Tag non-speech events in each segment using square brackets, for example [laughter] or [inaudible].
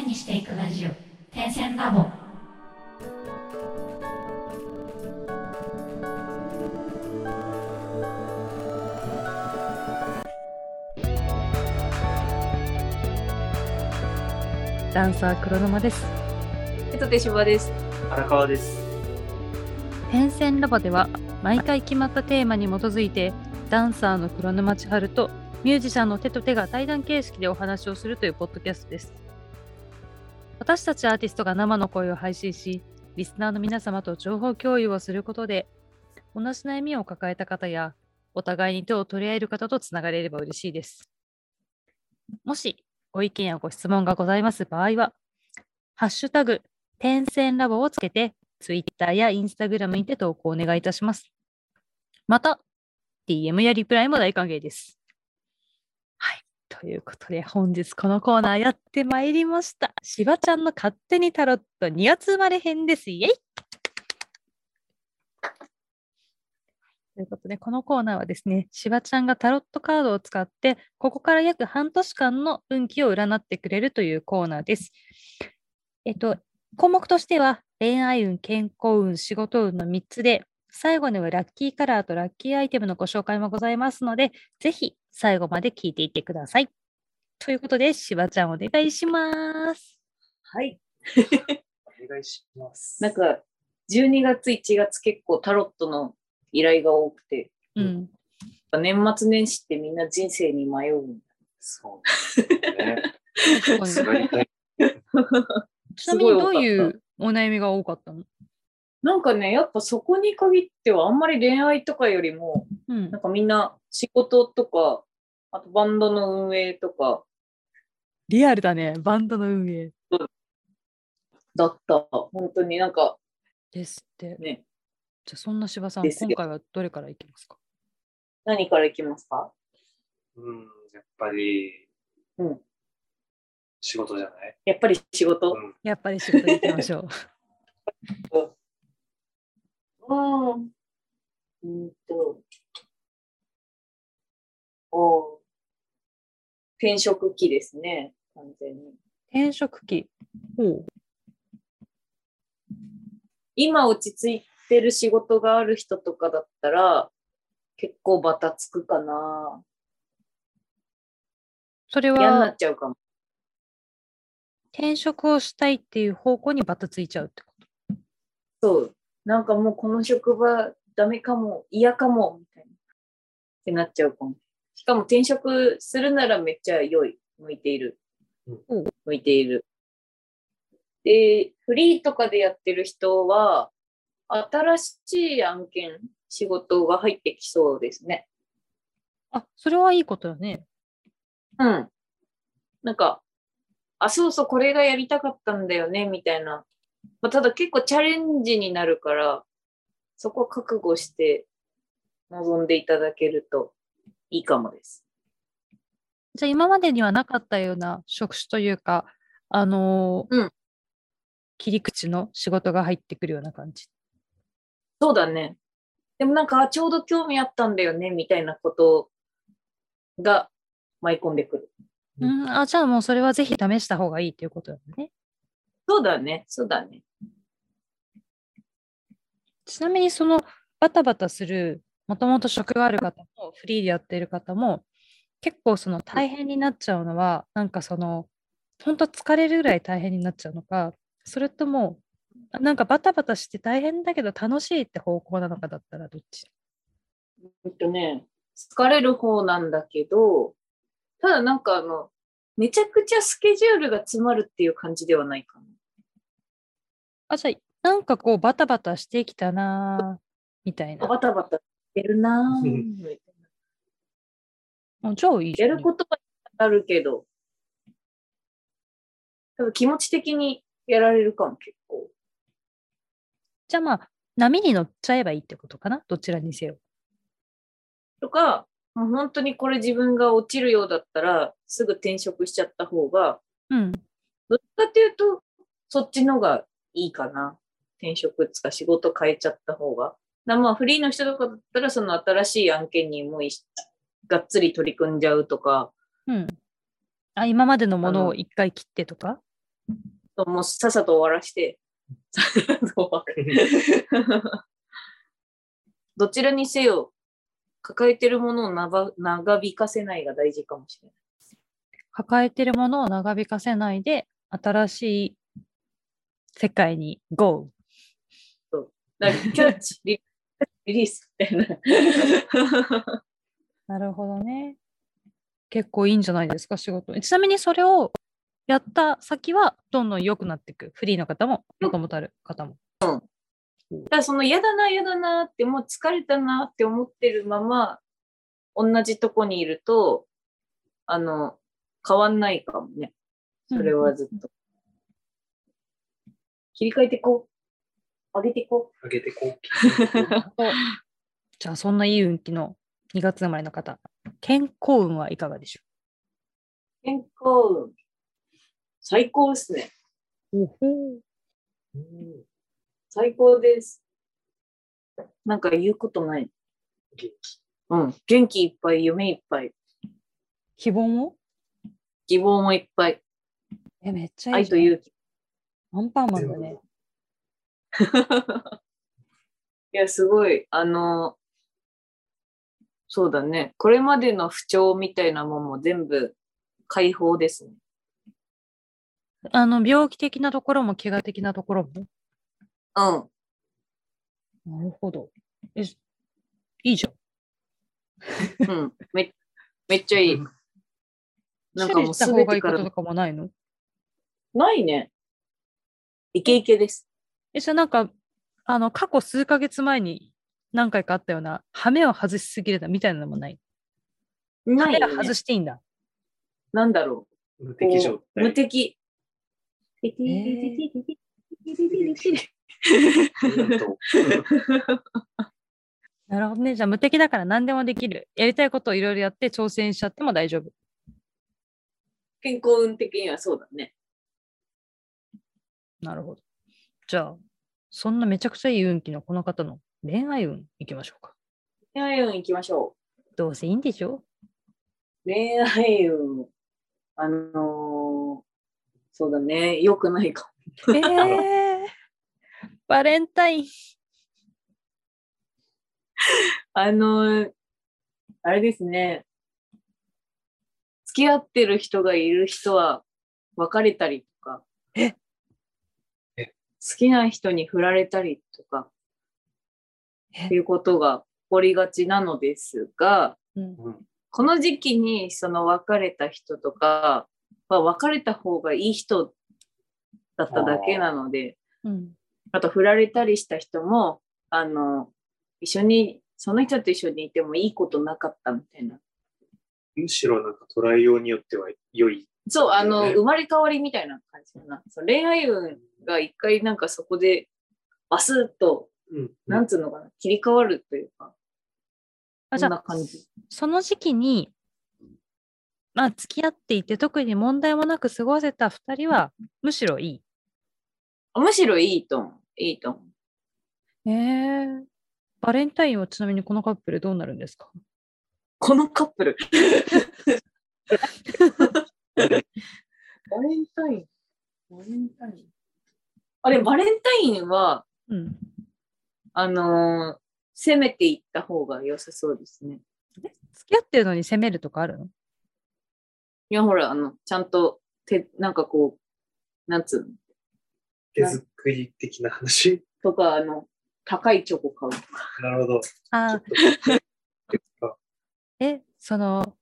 線にしていくラジオ点線ラボダンサー黒沼です。えっと、手芝です。荒川です。点線ラボでは毎回決まったテーマに基づいてダンサーの黒沼千春とミュージシャンの手と手が対談形式でお話をするというポッドキャストです。私たちアーティストが生の声を配信し、リスナーの皆様と情報共有をすることで、同じ悩みを抱えた方や、お互いに手を取り合える方とつながれれば嬉しいです。もしご意見やご質問がございます場合は、ハッシュタグ、点線ラボをつけて、Twitter や Instagram にて投稿をお願いいたします。また、DM やリプライも大歓迎です。ということで、本日このコーナーやってまいりました。しばちゃんの勝手にタロット2月生まれ編です。イェイということで、このコーナーはですね、しばちゃんがタロットカードを使って、ここから約半年間の運気を占ってくれるというコーナーです。えっと、項目としては、恋愛運、健康運、仕事運の3つで、最後にはラッキーカラーとラッキーアイテムのご紹介もございますので、ぜひ最後まで聞いていってください。ということで、しばちゃんお願いします。はい。[laughs] お願いします。なんか、12月、1月結構タロットの依頼が多くて、うん。年末年始ってみんな人生に迷う。そうですね。[laughs] す。[laughs] ちなみにどういうお悩みが多かったの？なんかね、やっぱそこに限ってはあんまり恋愛とかよりも、うんなんかみんな仕事とか、あとバンドの運営とかリアルだね、バンドの運営。だった。本当になんかですって。ね、じゃあそんなしばさん、今回はどれからいきますか？何からいきますか？うん、やっぱり、うん。仕事じゃない？やっぱり仕事？うん。やっぱり仕事に行きましょう。[laughs] うん。うんと。おう転職期ですね、完全に。転職期。ほう。今落ち着いてる仕事がある人とかだったら、結構バタつくかな。それ嫌になはっちゃうかも。転職をしたいっていう方向にバタついちゃうってこと？そう。なんかもうこの職場ダメかも、嫌かも、みたいな。ってなっちゃうかも。しかも転職するならめっちゃ良い。向いている。うん向いている。で、フリーとかでやってる人は、新しい案件、仕事が入ってきそうですね。あ、それはいいことだね。うん。なんか、あ、そうそう、これがやりたかったんだよね、みたいな。まあ、ただ結構チャレンジになるから、そこは覚悟して臨んでいただけるといいかもです。じゃあ今までにはなかったような職種というか、あのーうん切り口の仕事が入ってくるような感じ。そうだね。でもなんか、あちょうど興味あったんだよね、みたいなことが舞い込んでくる。うん、あ、じゃあもうそれはぜひ試した方がいいということだね。そうだね、そうだね。ちなみにそのバタバタする、もともと職がある方も、フリーでやっている方も、結構その大変になっちゃうのは、なんかその、本当疲れるぐらい大変になっちゃうのか、それとも、あなんかバタバタして大変だけど楽しいって方向なのかだったらどっち？えっとね、疲れる方なんだけど、ただなんかあの、めちゃくちゃスケジュールが詰まるっていう感じではないかな。あ、じゃあ、なんかこうバタバタしてきたなぁみたいな。バタバタしてるなみたいあじゃあいいやることはあるけど、多分気持ち的にやられるかも、結構。じゃあまあ、波に乗っちゃえばいいってことかな？どちらにせよ。とか、もう本当にこれ自分が落ちるようだったら、すぐ転職しちゃった方が、うん。どっちかっていうと、そっちのがいいかな。転職つか仕事変えちゃった方が。だまあフリーの人とかだったら、その新しい案件にもういがっつり取り組んじゃうとか、うん。あ、今までのものを一回切ってとか？もうさっさと終わらして、さっさと終わるどちらにせよ、抱えてるものを長長引かせないが大事かもしれない。抱えてるものを長引かせないで、新しい世界に GO! だからキャッチ、[laughs] リリリースみたいな。[laughs] なるほどね。結構いいんじゃないですか、仕事。ちなみにそれをやった先はどんどん良くなっていく。フリーの方も、もともとある方も。だからその嫌だな、嫌だなって、もう疲れたなって思ってるまま、同じとこにいると、あの、変わんないかもね。それはずっと。切り替えてこう。上げてこ上げてこう。お [laughs] じゃあ、そんないい運気の2月生まれの方、健康運はいかがでしょう？健康運。最高ですね。うおほうん最高です。なんか言うことない。元気。うん。元気いっぱい、夢いっぱい、希望も？希望もいっぱい、え、めっちゃいい。愛と勇気。アンパンマンだね。[laughs] いや、すごい、あの、そうだね。これまでの不調みたいなもんも全部解放ですね。あの、病気的なところも、怪我的なところも？うん。なるほど。え、いいじゃん。うん。めめっちゃいい。[laughs] なんかもうす方べてからないの？ないね。イケイケです。え、じゃあなんか、あの、過去数ヶ月前に何回かあったような、羽目を外しすぎるなみたいなのもない？ないよね外していいんだ。なんだろ無う。敵状こう無態。敵。なんとなるほどね。じゃあ無敵だから何でもできる。やりたいことをいろいろやって挑戦しちゃっても大丈夫。健康運的にはそうだね。なるほど。じゃあ、そんなめちゃくちゃいい運気のこの方の恋愛運いきましょうか。恋愛運行きましょどうせいいんでしょ？う。恋愛運、あのーそうだね。良くないかも。えー、バレンタイン。あのーあれですね。付き合ってる人がいる人は別れたり好きな人に振られたりとか。え？っていうことが起こりがちなのですが、うんうんこの時期にその別れた人とかは別れた方がいい人だっただけなので、うん、あと振られたりした人も、あの、一緒に、その人と一緒にいてもいいことなかったみたいな。むしろなんか捉えようによっては良い。そう、あの、ね生まれ変わりみたいな感じかな。そう恋愛運が一回なんかそこでバスッと、うんなんつうのかな、切り替わるというか、あじゃあ感じ。その時期に、まあ、付き合っていて特に問題もなく過ごせた2人はむしろいい。むしろいいと思う。いいと思う。えー、バレンタインはちなみにこのカップルどうなるんですか？このカップル。[laughs] [laughs] バレンタイン。バレンタイン。あれ、バレンタインは、うん。あのー攻めていった方が良さそうですね。付き合ってるのに責めるとかあるの？いや、ほら、あの、ちゃんと、て、なんかこう、なんつうの？手作り的な話？とか、あの、高いチョコ買うとか。なるほど。あーあ [laughs] え、その、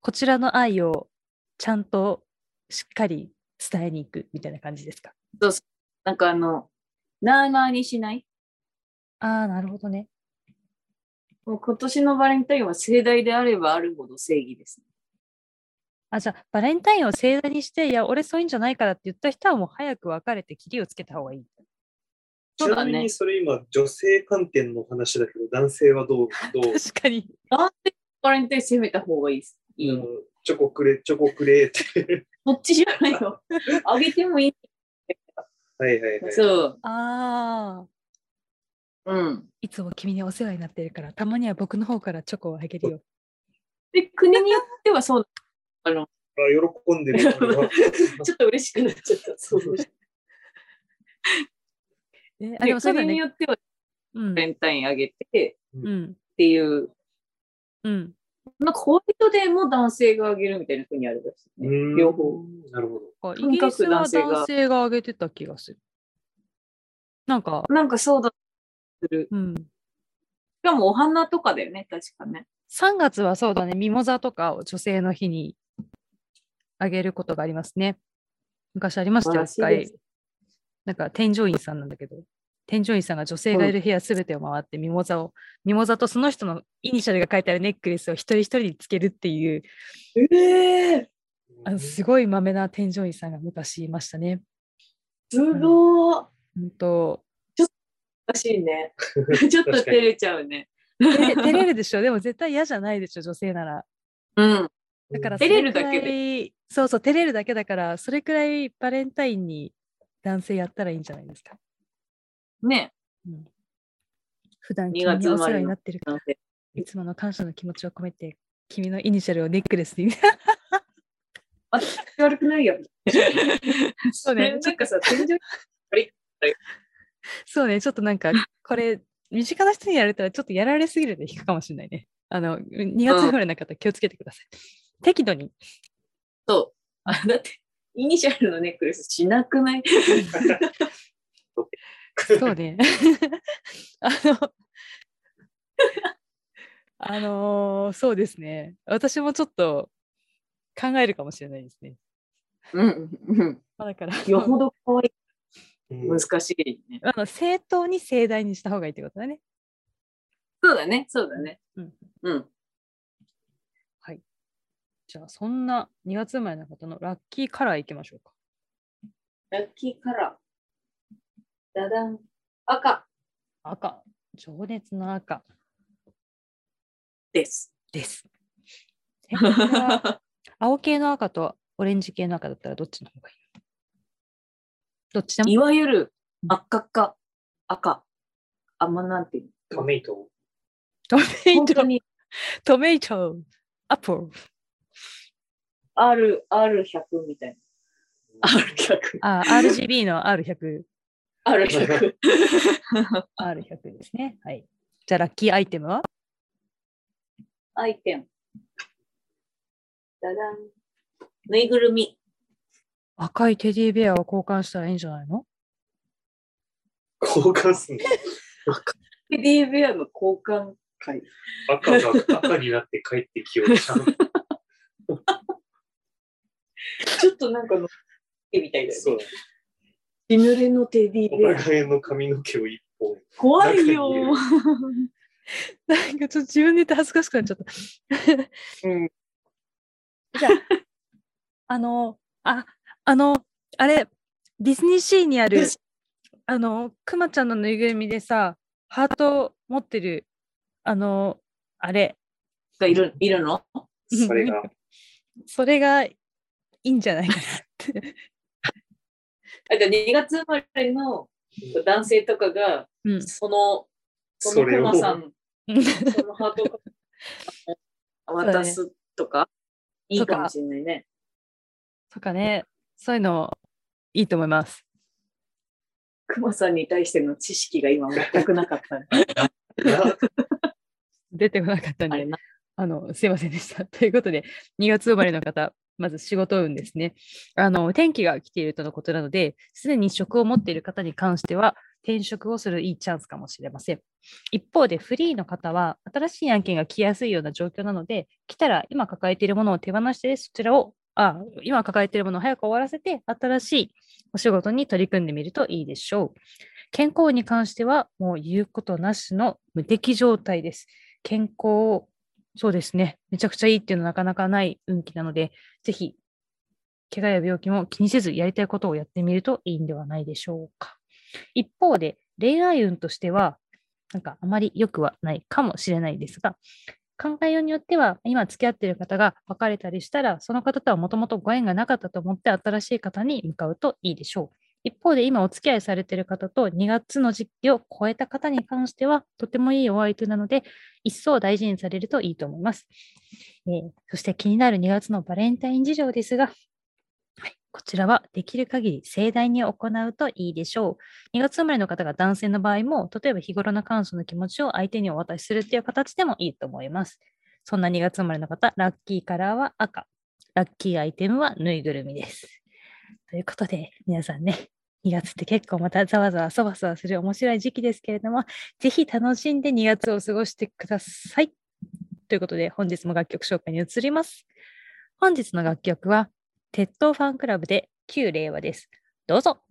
こちらの愛をちゃんとしっかり伝えに行くみたいな感じですか？なんかあの、なーなーにしない？ああ、なるほどね。もう今年のバレンタインは盛大であればあるほど正義です。あ、じゃあ、バレンタインを盛大にして、いや、俺そういうんじゃないからって言った人はもう早く別れて、切りをつけた方がいい。そうだねちなみにそれ今、女性観点の話だけど、男性はどう、どう、確かに。なんでバレンタイン攻めた方がいいです。いいあのチョコくれ、チョコくれって。そっちじゃないよ。[laughs] あげてもいい。はいはいはい。そう。ああ。うん。いつも君にお世話になってるから、たまには僕の方からチョコをあげるよ。で、国によってはそう、あの、喜んでる。[laughs] ちょっと嬉しくなっちゃった。そうそう。[laughs] えあでもそうだね国に。よってはうんバレンタインあげてうん。っていう、うん。なんかホワイトデーも男性があげるみたいな国あるらしいね。うん両方。なるほど。あイギリスは男性が男性が挙げてた気がする。なんか、なんかそうだする。うん。しかもお花とかだよね、確かね。3月はそうだね、ミモザとかを女性の日にあげることがありますね。昔ありましたよ、一回。なんか添乗員さんなんだけど、添乗員さんが女性がいる部屋すべてを回ってミモザを、ミモザとその人のイニシャルが書いてあるネックレスを一人一人につけるっていう、ええあのすごいまめな添乗員さんが昔いましたね。すごー。本当難しいね。ちょっと [laughs] 照れちゃうね。照れるでしょ？でも絶対嫌じゃないでしょ女性なら。うん。だから照れるだけそうそう、照れるだけだから、それくらいバレンタインに男性やったらいいんじゃないですか？ね。普段2君にお世話になってる男性いつもの感謝の気持ちを込めて、君のイニシャルをネックレスに。[laughs] 悪くないよ。[laughs] そうね [laughs] なんかさ、天井そうね、ちょっとなんか、これ、身近な人にやられたらちょっとやられすぎるで引くかもしれないね。あの、2月生まれの方気をつけてください。適度に。と、あだって、イニシャルのネックレスしなくない？そうね。[laughs] あの、[laughs] あのーそうですね。私もちょっと考えるかもしれないですね。うん。うん。まあだから、よほど可愛い。うん難しいね。あの正当に盛大にした方がいいってことだね。そうだね、そうだね。うん。うん。じゃあ、そんな2月生まれの方のラッキーカラーいきましょうか。ラッキーカラー。ダダン。赤赤。情熱の赤です。です。[laughs] 青系の赤とオレンジ系の赤だったらどっちの方がいい？どっちでもいわゆる赤赤、赤。あんまなんていうの？トメイト。トメイト、本当にトメイト、アップル。R、R100 みたいな。R100。あ、RGB の R100、R100。[laughs] R100 ですね。はい。じゃあ、ラッキーアイテムは？アイテム。ダダン。ぬいぐるみ。赤いテディベアを交換したらいいんじゃないの？交換すんの？[laughs] テディベアの交換会。赤が赤になって帰ってきようじゃん。[laughs] ちょっとなんかの、みたいだよね。そうだ。血濡れのテディおベア。互いの髪の毛を一本。怖いよなんかちょっと自分で言って恥ずかしくなっちゃった。うん。じゃあ、[laughs] あの、あ、あの、あれ、ディズニーシーにある、あの、くまちゃんのぬいぐるみでさ、ハート持ってる、あの、あれ、がいる、いるの？それが。[laughs] それがいいんじゃないかなって。あじゃあ2月生まれの男性とかが、うん。その、そのクマさん、うんそのハートを渡すとか、いいかもしれないね。とかね、そういうのいいと思います。クマさんに対しての知識が今全くなかった。な [laughs] 出てこなかったんで。あの、すいませんでした。ということで、2月生まれの方、まず仕事運ですね。あの、天気が来ているとのことなので、すでに職を持っている方に関しては、転職をするいいチャンスかもしれません。一方で、フリーの方は、新しい案件が来やすいような状況なので、来たら今抱えているものを手放して、そちらを、あ、今抱えているものを早く終わらせて、新しいお仕事に取り組んでみるといいでしょう。健康に関しては、もう言うことなしの無敵状態です。健康、そうですね。めちゃくちゃいいっていうのはなかなかない運気なので、ぜひ、怪我や病気も気にせずやりたいことをやってみるといいんではないでしょうか。一方で、恋愛運としては、なんかあまり良くはないかもしれないですが、考えようによっては、今付き合っている方が別れたりしたら、その方とはもともとご縁がなかったと思って新しい方に向かうといいでしょう。一方で今お付き合いされている方と2月の時期を超えた方に関してはとてもいいお相手なので一層大事にされるといいと思います。えーそして気になる2月のバレンタイン事情ですが、はい、こちらはできる限り盛大に行うといいでしょう。2月生まれの方が男性の場合も、例えば日頃の感謝の気持ちを相手にお渡しするっていう形でもいいと思います。そんな2月生まれの方、ラッキーカラーは赤、ラッキーアイテムはぬいぐるみです。ということで、皆さんね、2月って結構またざわざわそわそわする面白い時期ですけれども、ぜひ楽しんで2月を過ごしてください。ということで、本日も楽曲紹介に移ります。本日の楽曲は、鉄道ファンクラブで旧令和です。どうぞ。「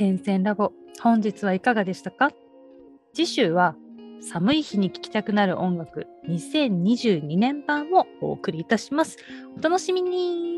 点線ラボ本日はいかがでしたか？次週は寒い日に聴きたくなる音楽2022年版をお送りいたします。お楽しみに。